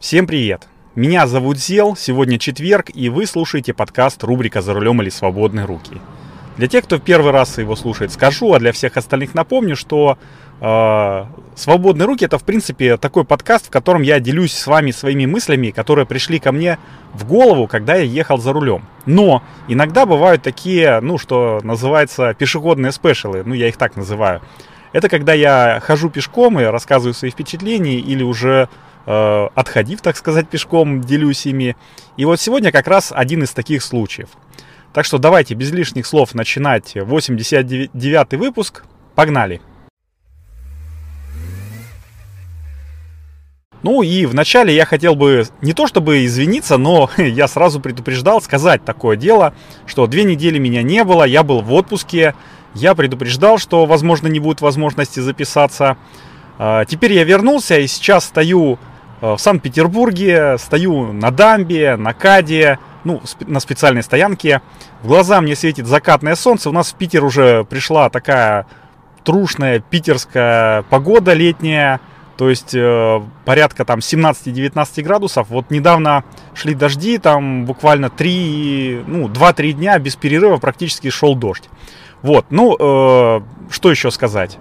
Всем привет! Меня зовут Зел, сегодня четверг, и вы слушаете подкаст рубрика «За рулем или свободные руки». Для тех, кто в первый раз его слушает, скажу, а для всех остальных напомню, что э, «Свободные руки» — это, в принципе, такой подкаст, в котором я делюсь с вами своими мыслями, которые пришли ко мне в голову, когда я ехал за рулем. Но иногда бывают такие, ну, что называется, пешеходные спешалы, ну, я их так называю. Это когда я хожу пешком и рассказываю свои впечатления или уже э, отходив, так сказать, пешком, делюсь ими. И вот сегодня как раз один из таких случаев. Так что давайте без лишних слов начинать 89 выпуск. Погнали! Ну и вначале я хотел бы не то чтобы извиниться, но я сразу предупреждал сказать такое дело, что две недели меня не было, я был в отпуске, я предупреждал, что, возможно, не будет возможности записаться. А, теперь я вернулся и сейчас стою в Санкт-Петербурге, стою на дамбе, на каде, ну, на специальной стоянке. В глаза мне светит закатное солнце. У нас в Питер уже пришла такая трушная питерская погода летняя. То есть э, порядка там 17-19 градусов. Вот недавно шли дожди, там буквально 3, ну, 2-3 дня без перерыва практически шел дождь. Вот, ну, э, что еще сказать?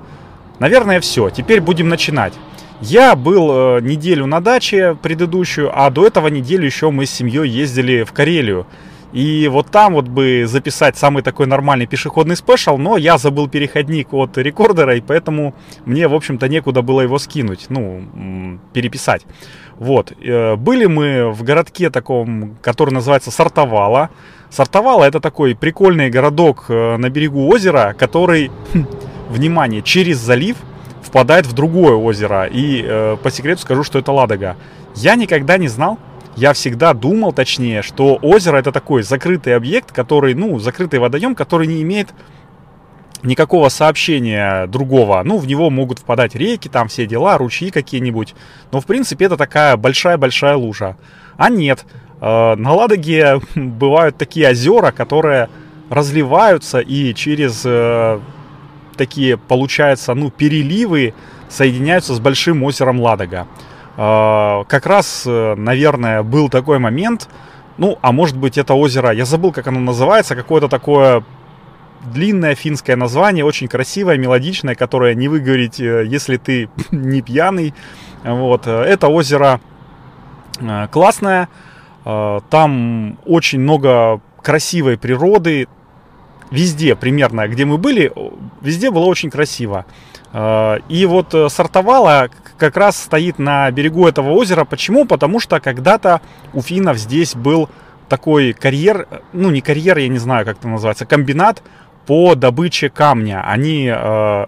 Наверное, все. Теперь будем начинать. Я был э, неделю на даче предыдущую, а до этого неделю еще мы с семьей ездили в Карелию. И вот там вот бы записать самый такой нормальный пешеходный спешл, но я забыл переходник от рекордера, и поэтому мне, в общем-то, некуда было его скинуть, ну, переписать. Вот. Э, были мы в городке таком, который называется Сартовала. Сартовала это такой прикольный городок э, на берегу озера, который, внимание, через залив впадает в другое озеро. И э, по секрету скажу, что это Ладога. Я никогда не знал, я всегда думал, точнее, что озеро это такой закрытый объект, который, ну, закрытый водоем, который не имеет никакого сообщения другого. Ну, в него могут впадать реки, там все дела, ручьи какие-нибудь. Но, в принципе, это такая большая-большая лужа. А нет, э, на Ладоге бывают такие озера, которые разливаются и через э, такие, получается, ну, переливы соединяются с большим озером Ладога. Э, как раз, э, наверное, был такой момент, ну, а может быть это озеро, я забыл, как оно называется, какое-то такое длинное финское название, очень красивое, мелодичное, которое не выговорить, э, если ты не пьяный. Вот. Это озеро классное, там очень много красивой природы, везде примерно, где мы были, везде было очень красиво. Э, и вот э, Сартовала как раз стоит на берегу этого озера. Почему? Потому что когда-то у финнов здесь был такой карьер, ну не карьер, я не знаю, как это называется, комбинат по добыче камня. Они э,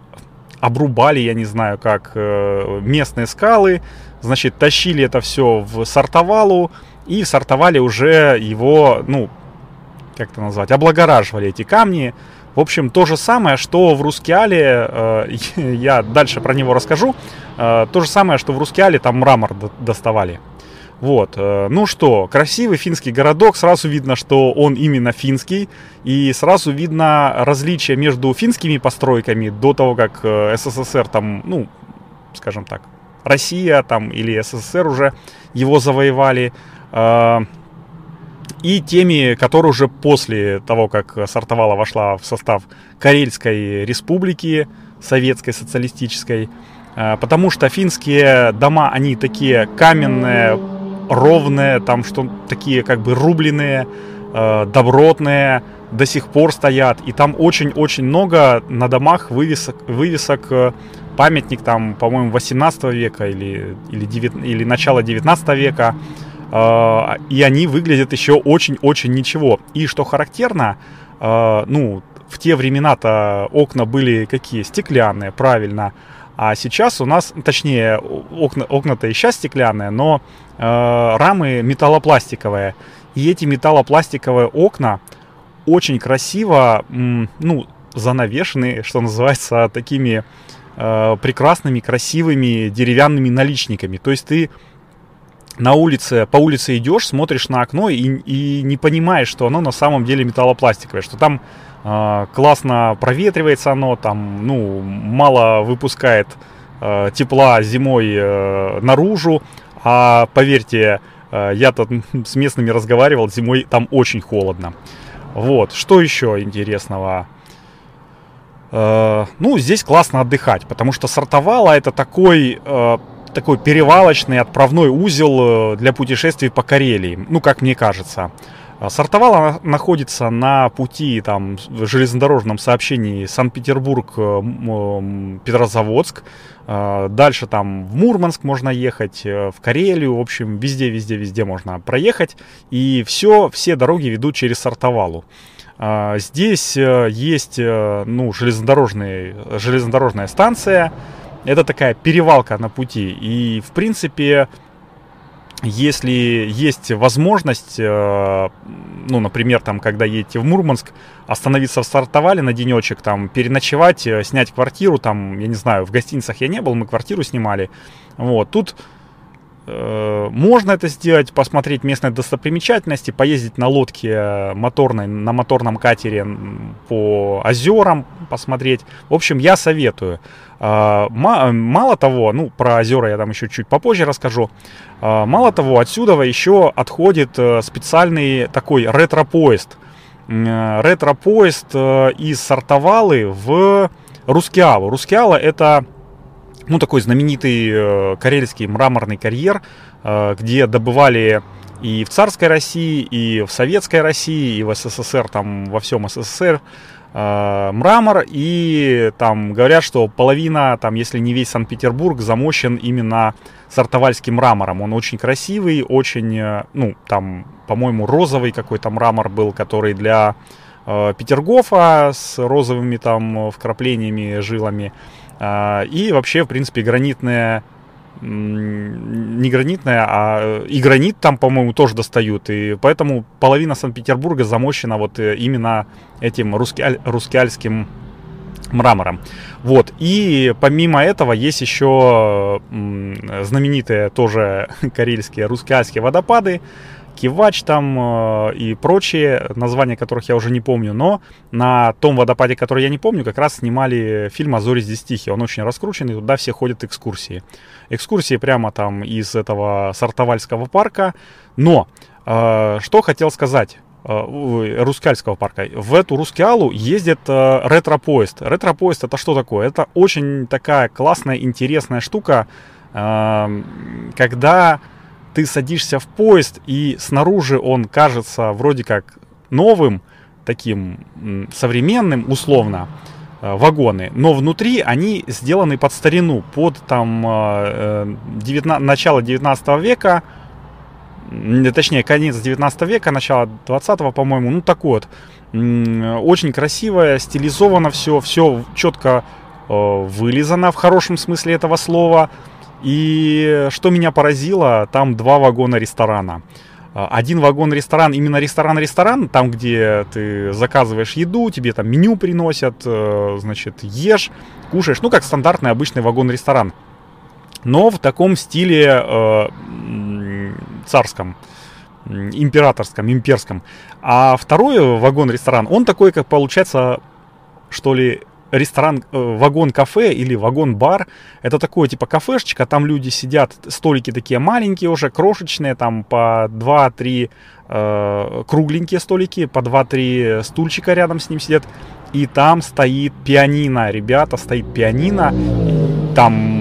обрубали, я не знаю как, э, местные скалы, значит, тащили это все в Сартовалу, и в Сартовале уже его, ну, как это назвать, облагораживали эти камни. В общем, то же самое, что в Рускеале, э, я дальше про него расскажу, э, то же самое, что в Рускеале там мрамор доставали. Вот, э, ну что, красивый финский городок, сразу видно, что он именно финский, и сразу видно различие между финскими постройками до того, как э, СССР там, ну, скажем так, Россия там или СССР уже его завоевали. И теми, которые уже после того, как Сартовала вошла в состав Карельской республики, советской, социалистической, э, потому что финские дома, они такие каменные, ровные, там что такие как бы рубленые, э, добротные, до сих пор стоят. И там очень-очень много на домах вывесок, вывесок э, памятник там, по-моему, 18 века или, или, 9, или начала 19 века. А, и они выглядят еще очень-очень ничего. И что характерно, а, ну, в те времена-то окна были какие? Стеклянные, правильно. А сейчас у нас, точнее, окна, окна-то и сейчас стеклянные, но э, рамы металлопластиковые. И эти металлопластиковые окна очень красиво, ну, занавешены, что называется, такими э, прекрасными, красивыми деревянными наличниками. То есть ты на улице, по улице идешь, смотришь на окно и, и не понимаешь, что оно на самом деле металлопластиковое, что там э, классно проветривается оно, там, ну, мало выпускает э, тепла зимой э, наружу, А поверьте, э, я тут с местными разговаривал, зимой там очень холодно. Вот, что еще интересного? Э, ну, здесь классно отдыхать, потому что Сартовала это такой, э, такой перевалочный отправной узел для путешествий по Карелии, ну, как мне кажется. Сартовала находится на пути там, в железнодорожном сообщении Санкт-Петербург-Петрозаводск. Дальше там в Мурманск можно ехать, в Карелию, в общем, везде, везде, везде можно проехать. И все, все дороги ведут через Сартовалу. Здесь есть ну, железнодорожная станция. Это такая перевалка на пути. И, в принципе, если есть возможность, э, ну, например, там, когда едете в Мурманск, остановиться в Сартовале на денечек, там, переночевать, э, снять квартиру, там, я не знаю, в гостиницах я не был, мы квартиру снимали, вот, тут можно это сделать, посмотреть местные достопримечательности, поездить на лодке моторной, на моторном катере по озерам, посмотреть. В общем, я советую. Э, мало того, ну, про озера я там еще чуть попозже расскажу. Э, мало того, отсюда еще отходит специальный такой ретро-поезд. Ретро-поезд из Сартовалы в Рускеалу. Рускеала это ну, такой знаменитый э, карельский мраморный карьер, э, где добывали и в царской России, и в советской России, и в СССР, там во всем СССР э, мрамор, и там говорят, что половина, там, если не весь Санкт-Петербург, замощен именно сартовальским мрамором. Он очень красивый, очень, ну, там, по-моему, розовый какой-то мрамор был, который для Петергофа с розовыми там вкраплениями, жилами. А, и вообще, в принципе, гранитная не гранитная, а и гранит там, по-моему, тоже достают. И поэтому половина Санкт-Петербурга замощена вот э, именно этим русскиаль, русскиальским мрамором. Вот. И помимо этого есть еще знаменитые тоже карельские русскиальские водопады, Кивач там э, и прочие, названия которых я уже не помню, но на том водопаде, который я не помню, как раз снимали фильм «А зори здесь тихие». Он очень раскрученный, туда все ходят экскурсии. Экскурсии прямо там из этого Сартовальского парка. Но, э, что хотел сказать э, Рускальского парка. В эту Рускеалу ездит э, ретро-поезд. Ретро-поезд это что такое? Это очень такая классная, интересная штука, э, когда ты садишься в поезд, и снаружи он кажется вроде как новым, таким современным, условно, э, вагоны, но внутри они сделаны под старину, под там 19, э, начало 19 века, точнее, конец 19 века, начало 20 по-моему, ну такой вот. Очень красивое, стилизовано все, все четко э, вылизано в хорошем смысле этого слова. И что меня поразило, там два вагона ресторана. А, один вагон ресторан, именно ресторан-ресторан, там, где ты заказываешь еду, тебе там меню приносят, э, значит, ешь, кушаешь, ну, как стандартный обычный вагон-ресторан. Но в таком стиле э, царском, императорском, имперском. А второй вагон-ресторан, он такой, как получается, что ли, ресторан, э, вагон-кафе или вагон-бар. Это такое типа кафешечка, там люди сидят, столики такие маленькие уже, крошечные, там по 2-3 э, кругленькие столики, по 2-3 стульчика рядом с ним сидят. И там стоит пианино, ребята, стоит пианино. Там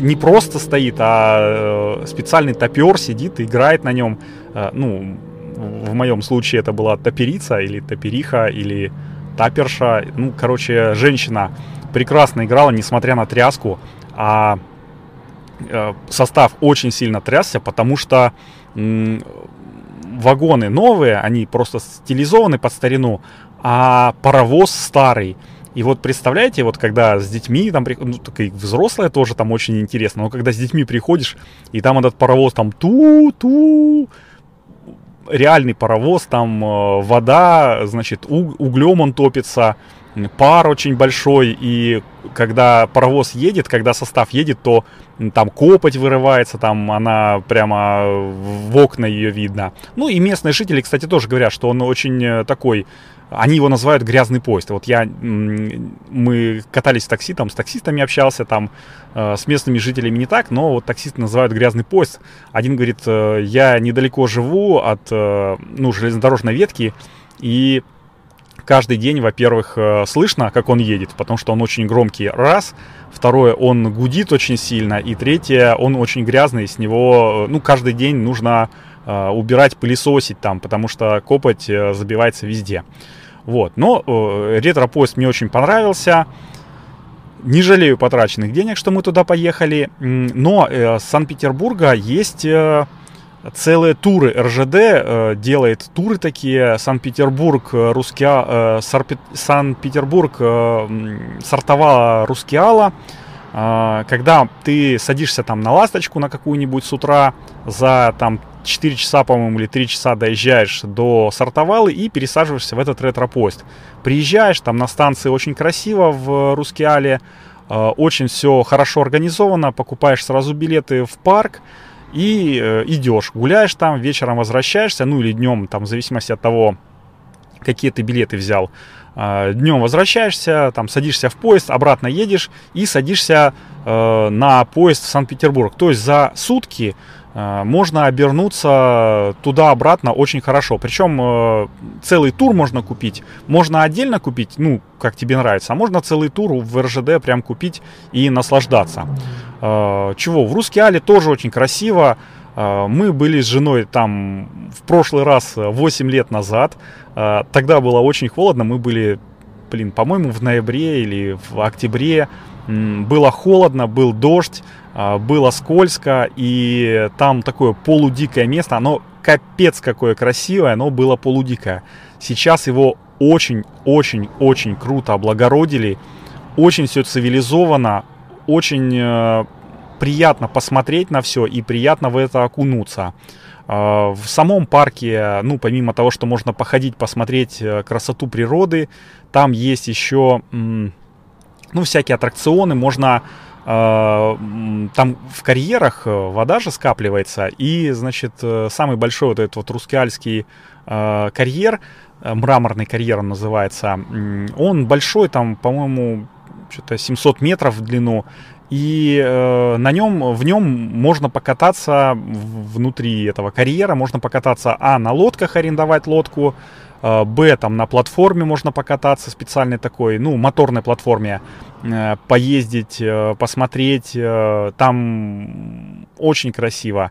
не просто стоит, а э, специальный топер сидит и играет на нем. Э, ну, в моем случае это была топерица или топериха или таперша, ну, короче, женщина прекрасно играла, несмотря на тряску, а э, состав очень сильно трясся, потому что вагоны новые, они просто стилизованы под старину, а паровоз старый. И вот представляете, вот когда с детьми, там, ну, так и взрослые тоже там очень интересно, но когда с детьми приходишь, и там этот паровоз там ту-ту, реальный паровоз, там э, вода, значит, углем он топится, пар очень большой, и когда паровоз едет, когда состав едет, то там копоть вырывается, там она прямо в окна ее видно. Ну и местные жители, кстати, тоже говорят, что он очень э, такой они его называют грязный поезд. Вот я, мы катались в такси, там с таксистами общался, там э, с местными жителями не так, но вот таксисты называют грязный поезд. Один говорит, э, я недалеко живу от, э, ну, железнодорожной ветки, и каждый день, во-первых, слышно, как он едет, потому что он очень громкий, раз. Второе, он гудит очень сильно. И третье, он очень грязный, с него, ну, каждый день нужно убирать, пылесосить там, потому что копоть забивается везде. Вот. Но э, ретро-поезд мне очень понравился. Не жалею потраченных денег, что мы туда поехали. Но э, с Санкт-Петербурга есть э, целые туры. РЖД э, делает туры такие. Санкт-Петербург, э, Рускиа, э, Санкт-Петербург э, сортовала Рускиала. Э, когда ты садишься там на ласточку на какую-нибудь с утра за там 4 часа, по-моему, или 3 часа доезжаешь до Сартовалы и пересаживаешься в этот ретро-поезд. Приезжаешь, там на станции очень красиво в Рускеале, э, очень все хорошо организовано, покупаешь сразу билеты в парк и э, идешь, гуляешь там, вечером возвращаешься, ну или днем, там, в зависимости от того, какие ты билеты взял. Э, днем возвращаешься, там садишься в поезд, обратно едешь и садишься э, на поезд в Санкт-Петербург. То есть за сутки Э, можно обернуться туда-обратно очень хорошо. Причем э, целый тур можно купить. Можно отдельно купить, ну, как тебе нравится. А можно целый тур в РЖД прям купить и наслаждаться. Э, чего? В Русский Але тоже очень красиво. Мы были с женой там в прошлый раз 8 лет назад. Тогда было очень холодно. Мы были, блин, по-моему, в ноябре или в октябре. Было холодно, был дождь. А, было скользко, и там такое полудикое место, оно капец какое красивое, оно было полудикое. Сейчас его очень-очень-очень круто облагородили, очень все цивилизовано, очень э, приятно посмотреть на все и приятно в это окунуться. Э, в самом парке, ну, помимо того, что можно походить, посмотреть э, красоту природы, там есть еще, ну, всякие аттракционы, можно а, там в карьерах э, вода же скапливается, и, значит, э, самый большой вот этот вот рускеальский а, карьер, э, мраморный карьер он называется, он большой, там, по-моему, что-то 700 метров в длину, и э, на нем, в нем можно покататься внутри этого карьера, можно покататься, а, на лодках арендовать лодку, Э, Б, там на платформе можно покататься, специальной такой, ну, моторной платформе, э, поездить, э, посмотреть, там очень красиво.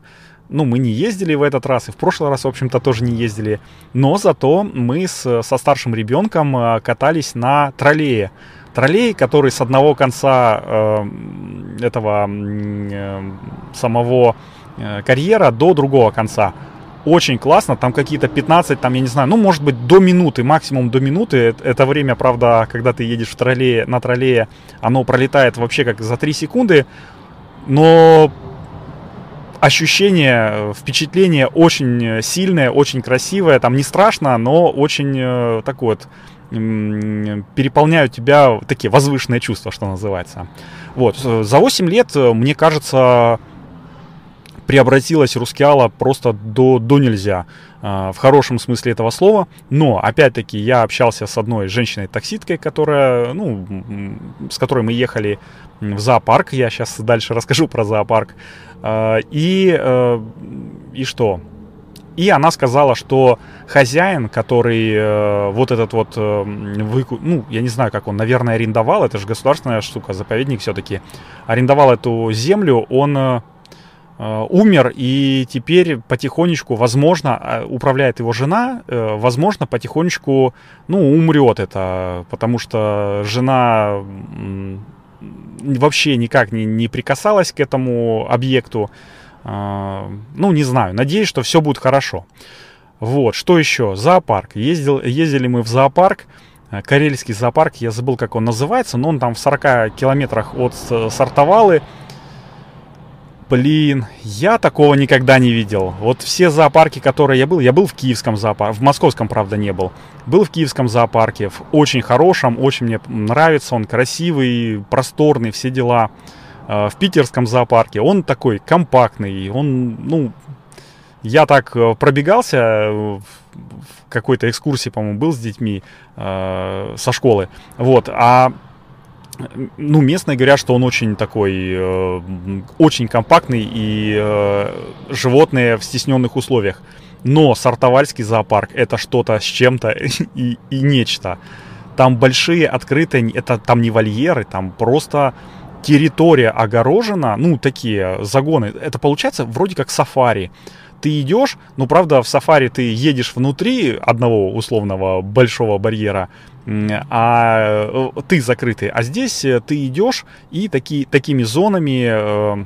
Ну, мы не ездили в этот раз, и в прошлый раз, в общем-то, тоже не ездили. Но зато мы с, со старшим ребенком катались на троллее. Троллей, который с одного конца э, этого э, самого э, карьера до другого конца. Очень классно, там какие-то 15, там, я не знаю, ну, может быть, до минуты, максимум до минуты, это время, правда, когда ты едешь в троллее, на троллее, оно пролетает вообще как за 3 секунды, но ощущение, впечатление очень сильное, очень красивое, там не страшно, но очень э, такое вот переполняют тебя такие возвышенные чувства, что называется. Вот, за 8 лет, э, мне кажется, преобразилась Рускеала просто до, до нельзя, э, в хорошем смысле этого слова. Но, опять-таки, я общался с одной женщиной-такситкой, которая, ну, с которой мы ехали в зоопарк. Я сейчас дальше расскажу про зоопарк. Э, и, и что? И она сказала, что хозяин, который э, вот этот вот э, выкуп, ну, я не знаю, как он, наверное, арендовал, это же государственная штука, заповедник все-таки, арендовал эту землю, он э, Э, умер, и теперь потихонечку, возможно, э, управляет его жена, э, возможно, потихонечку, ну, умрет это, потому что жена вообще никак не, не прикасалась к этому объекту. Ну, не знаю, надеюсь, что все будет хорошо. Вот, что еще? Зоопарк. Ездил, ездили мы в зоопарк, карельский зоопарк, я забыл, как он называется, но он там в 40 километрах от Сартовалы. Блин, я такого никогда не видел. Вот все зоопарки, которые я был, я был в киевском зоопарке, в московском, правда, не был. Был в киевском зоопарке, в очень хорошем, очень мне нравится, он красивый, просторный, все дела. Э, в питерском зоопарке он такой компактный, он, ну, я так э, пробегался в какой-то экскурсии, по-моему, был с детьми э, со школы. Вот, а ну, местные говорят, что он очень такой, э, очень компактный и э, животные в стесненных условиях. Но Сартовальский зоопарк это что-то с чем-то и, и нечто. Там большие открытые, это там не вольеры, там просто территория огорожена, ну, такие загоны. Это получается вроде как сафари. Ты идешь, ну, правда, в сафари ты едешь внутри одного условного большого барьера, а э, ты закрытый. А здесь э, ты идешь и таки, такими зонами, э,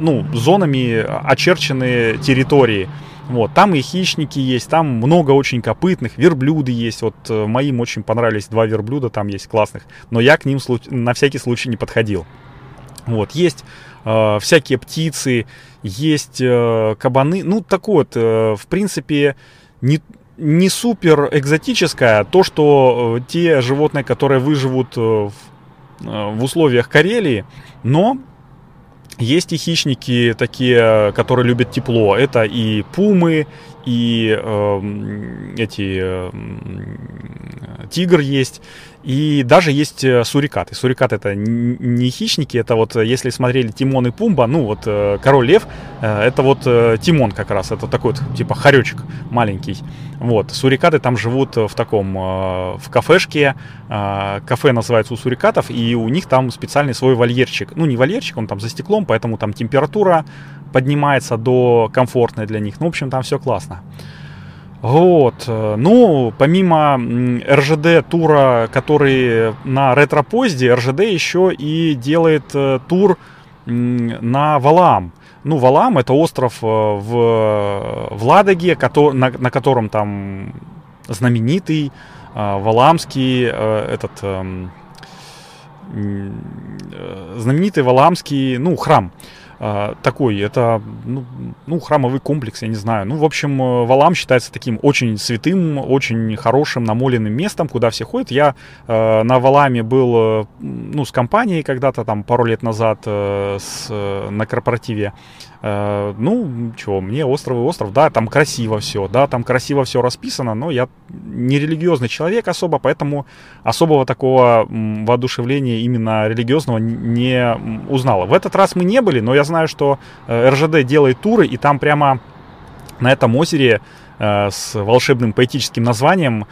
ну, зонами очерчены территории. Вот, там и хищники есть, там много очень копытных, верблюды есть. Вот моим очень понравились два верблюда, там есть классных, но я к ним на всякий случай не подходил. Вот, есть э, всякие птицы, есть э, кабаны, ну, такой вот, э, в принципе, не, не супер экзотическое, то, что э, те животные, которые выживут э, в, э, в условиях Карелии, но есть и хищники такие, которые любят тепло. Это и пумы, и э, эти э, тигр есть, и даже есть э, сурикаты. Сурикаты это не хищники, это вот, э, если смотрели Тимон и Пумба, ну вот э, Король Лев, это вот Тимон как раз, это такой вот, типа хоречек маленький. Вот, сурикаты там живут в таком, в кафешке, кафе называется у сурикатов, и у них там специальный свой вольерчик. Ну, не вольерчик, он там за стеклом, поэтому там температура поднимается до комфортной для них. Ну, в общем, там все классно. Вот. Ну, помимо РЖД тура, который на ретро-поезде, РЖД еще и делает э, тур на Валаам. Ну, Валаам это остров э, в, в Ладоге, на, на котором там знаменитый э, Валаамский этот эм, знаменитый Валаамский, ну, храм. А, такой, это, ну, ну, храмовый комплекс, я не знаю. Ну, в общем, э, Валам считается таким очень святым, очень хорошим, намоленным местом, куда все ходят. Я э, на Валаме был, э, ну, с компанией когда-то там пару лет назад э, с, э, на корпоративе. Э, ну, чего, мне остров и остров, да, там красиво все, да, там красиво все расписано, но я не религиозный человек особо, поэтому особого такого воодушевления именно религиозного не узнал. В этот раз мы не были, но я знаю, что э, РЖД делает туры, и там прямо на этом озере э, с волшебным поэтическим названием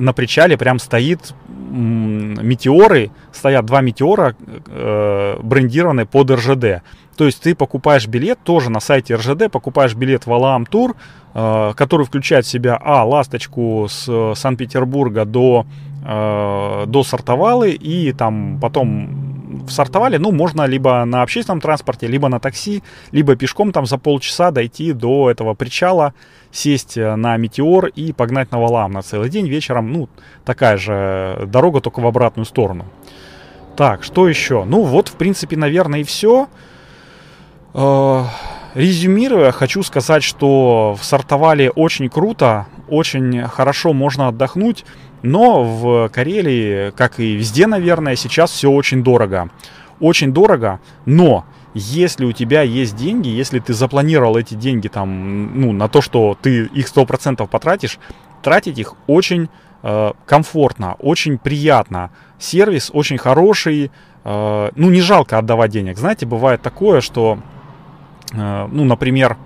на причале прям стоит метеоры, стоят два метеора, э, брендированные под РЖД. То есть ты покупаешь билет тоже на сайте РЖД, покупаешь билет в Алаам Тур, э, который включает в себя, а, ласточку с Санкт-Петербурга до, э, до Сартовалы, и там потом в Сартовале, ну, можно либо на общественном транспорте, либо на такси, либо пешком там за полчаса дойти до этого причала, сесть на Метеор и погнать на Валаам на целый день. Вечером, ну, такая же дорога, только в обратную сторону. Так, что еще? Ну, вот, в принципе, наверное, и все. Э, резюмируя, хочу сказать, что в Сартовале очень круто, очень хорошо можно отдохнуть, но в Карелии, как и везде, наверное, сейчас все очень дорого. Очень дорого, но если у тебя есть деньги, если ты запланировал эти деньги там, ну, на то, что ты их 100% потратишь, тратить их очень э, комфортно, очень приятно. Сервис очень хороший, э, ну, не жалко отдавать денег. Знаете, бывает такое, что Э, ну, например,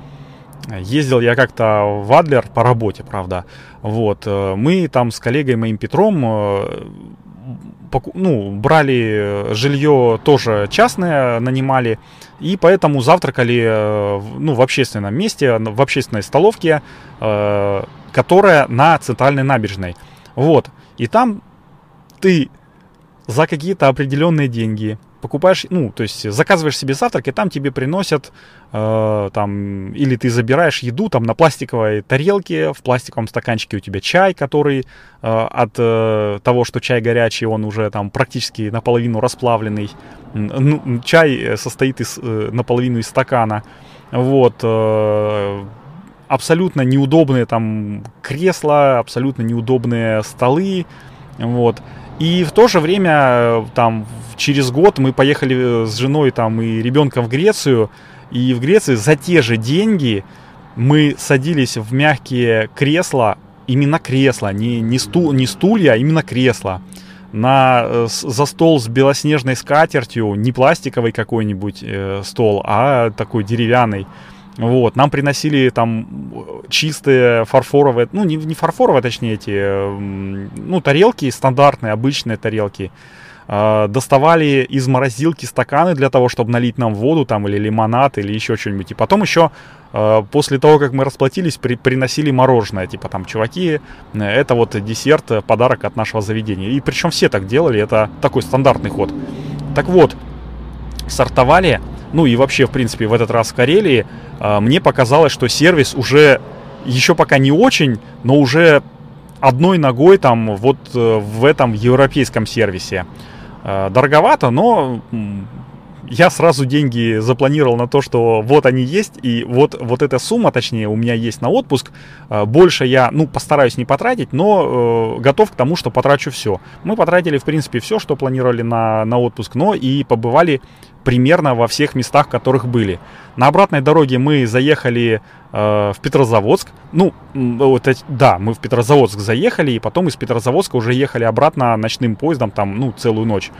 ездил я как-то в Адлер по работе, правда. Вот, э, мы там с коллегой моим Петром э, ну, брали жилье тоже частное, нанимали, и поэтому завтракали ну, в общественном месте, в общественной столовке, которая на центральной набережной. Вот, и там ты за какие-то определенные деньги покупаешь, ну, то есть заказываешь себе завтрак, и там тебе приносят, э, там, или ты забираешь еду там на пластиковой тарелке, в пластиковом стаканчике у тебя чай, который э, от э, того, что чай горячий, он уже там практически наполовину расплавленный. Ну, чай состоит из, э, наполовину из стакана. Вот. Э, абсолютно неудобные там кресла, абсолютно неудобные столы. Вот. И в то же время, там, через год мы поехали э, с женой там и ребенком в Грецию, И в Греции за те же деньги мы садились в мягкие кресла, именно кресла, не, не, стул, не стулья, а именно кресла на, э, за стол с белоснежной скатертью, не пластиковый какой-нибудь э, стол, а такой деревянный. Вот, нам приносили там чистые фарфоровые, ну не, не фарфоровые, точнее эти, э, ну тарелки стандартные, обычные тарелки. Э, доставали из морозилки стаканы для того, чтобы налить нам воду там или лимонад или еще что-нибудь. И потом еще э, после того, как мы расплатились, при, приносили мороженое. Типа там, чуваки, э, это вот десерт, э, подарок от нашего заведения. И причем все так делали, это такой стандартный ход. Так вот, сортовали ну и вообще, в принципе, в этот раз в Карелии, а, мне показалось, что сервис уже еще пока не очень, но уже одной ногой там вот э, в этом европейском сервисе. А, дороговато, но я сразу деньги запланировал на то, что вот они есть, и вот, вот эта сумма, точнее, у меня есть на отпуск. А, больше я, ну, постараюсь не потратить, но э, готов к тому, что потрачу все. Мы потратили, в принципе, все, что планировали на, на отпуск, но и побывали примерно во всех местах, в которых были. На обратной дороге мы заехали э, в Петрозаводск. Ну, вот, да, мы в Петрозаводск заехали, и потом из Петрозаводска уже ехали обратно ночным поездом, там, ну, целую ночь.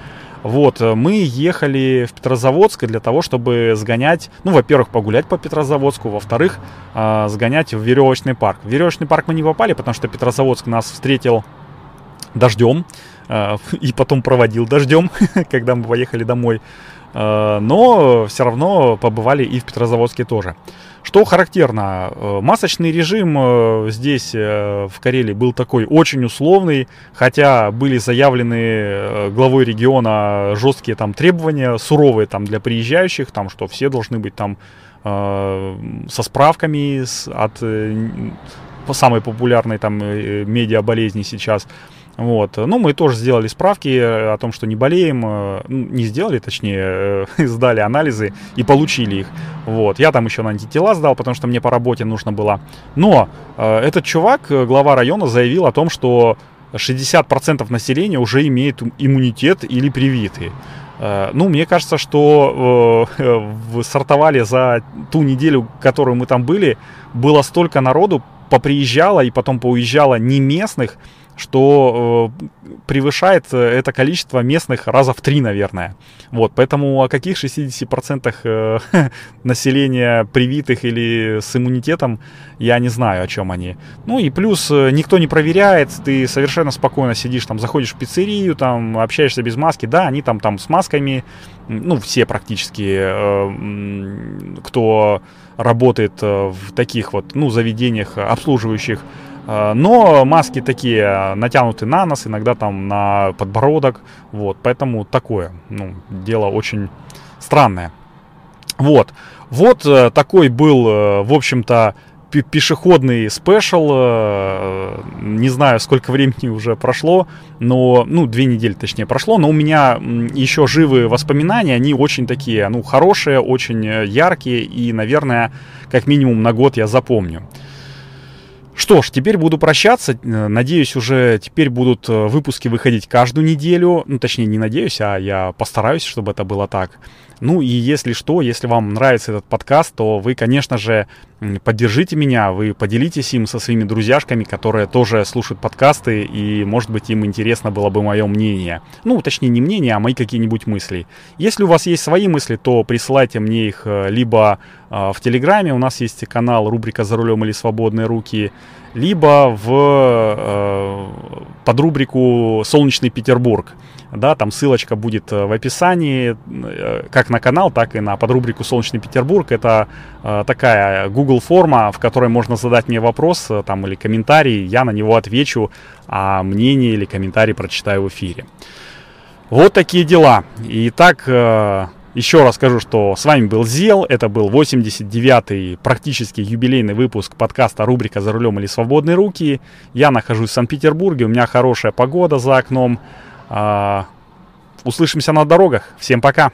Вот, э, мы ехали в Петрозаводск для того, чтобы сгонять, ну, во-первых, погулять по Петрозаводску, во-вторых, э, сгонять в веревочный парк. В веревочный парк мы не попали, потому что Петрозаводск нас встретил дождем, э, и потом проводил дождем, когда мы поехали домой. Э, но все равно побывали и в Петрозаводске тоже. Что характерно, э, масочный режим э, здесь, в Карелии, был такой очень условный, хотя были заявлены главой региона жесткие там требования, суровые там для приезжающих, там, что все должны быть там со справками от самой популярной там медиа болезни сейчас. Вот. Ну, мы тоже сделали справки о том, что не болеем. Э, ну, не сделали, точнее, э, сдали анализы и получили их. Вот. Я там еще на антитела сдал, потому что мне по работе нужно было. Но э, этот чувак, глава района, заявил о том, что 60% населения уже имеет иммунитет или привиты. Ну, мне кажется, что э, сортовали за ту неделю, которую мы там были, было столько народу, поприезжало и потом поуезжало не местных, что э, превышает э, это количество местных раза в три, наверное. Вот, поэтому о каких 60% э, населения привитых или с иммунитетом я не знаю, о чем они. Ну и плюс э, никто не проверяет, ты совершенно спокойно сидишь там, заходишь в пиццерию, там общаешься без маски, да, они там там с масками, ну все практически, э, кто работает э, в таких вот, ну, заведениях обслуживающих Э, но маски такие натянуты на нос, иногда там на подбородок. Вот, поэтому такое, ну, дело очень странное. Вот, вот э, такой был, э, в общем-то, пешеходный спешл, не знаю, сколько времени уже прошло, но, ну, две недели точнее прошло, но у меня еще живые воспоминания, они очень такие, ну, хорошие, очень яркие и, наверное, как минимум на год я запомню. Что ж, теперь буду прощаться. Э, надеюсь, уже теперь будут э, выпуски выходить каждую неделю. Ну, точнее, не надеюсь, а я постараюсь, чтобы это было так. Ну и если что, если вам нравится этот подкаст, то вы, конечно же, поддержите меня, вы поделитесь им со своими друзьяшками, которые тоже слушают подкасты, и, может быть, им интересно было бы мое мнение. Ну, точнее, не мнение, а мои какие-нибудь мысли. Если у вас есть свои мысли, то присылайте мне их э, либо в Телеграме, у нас есть канал рубрика «За рулем или свободные руки», либо в э, под рубрику «Солнечный Петербург». Да, там ссылочка будет э, в описании, э, как на канал, так и на подрубрику «Солнечный Петербург». Это э, такая Google форма, в которой можно задать мне вопрос там, или комментарий, я на него отвечу, а мнение или комментарий прочитаю в эфире. Вот такие дела. Итак, еще раз скажу, что с вами был Зел, это был 89-й практически юбилейный выпуск подкаста рубрика «За рулем или свободные руки». Я нахожусь в Санкт-Петербурге, у меня хорошая погода за окном. А, услышимся на дорогах. Всем пока!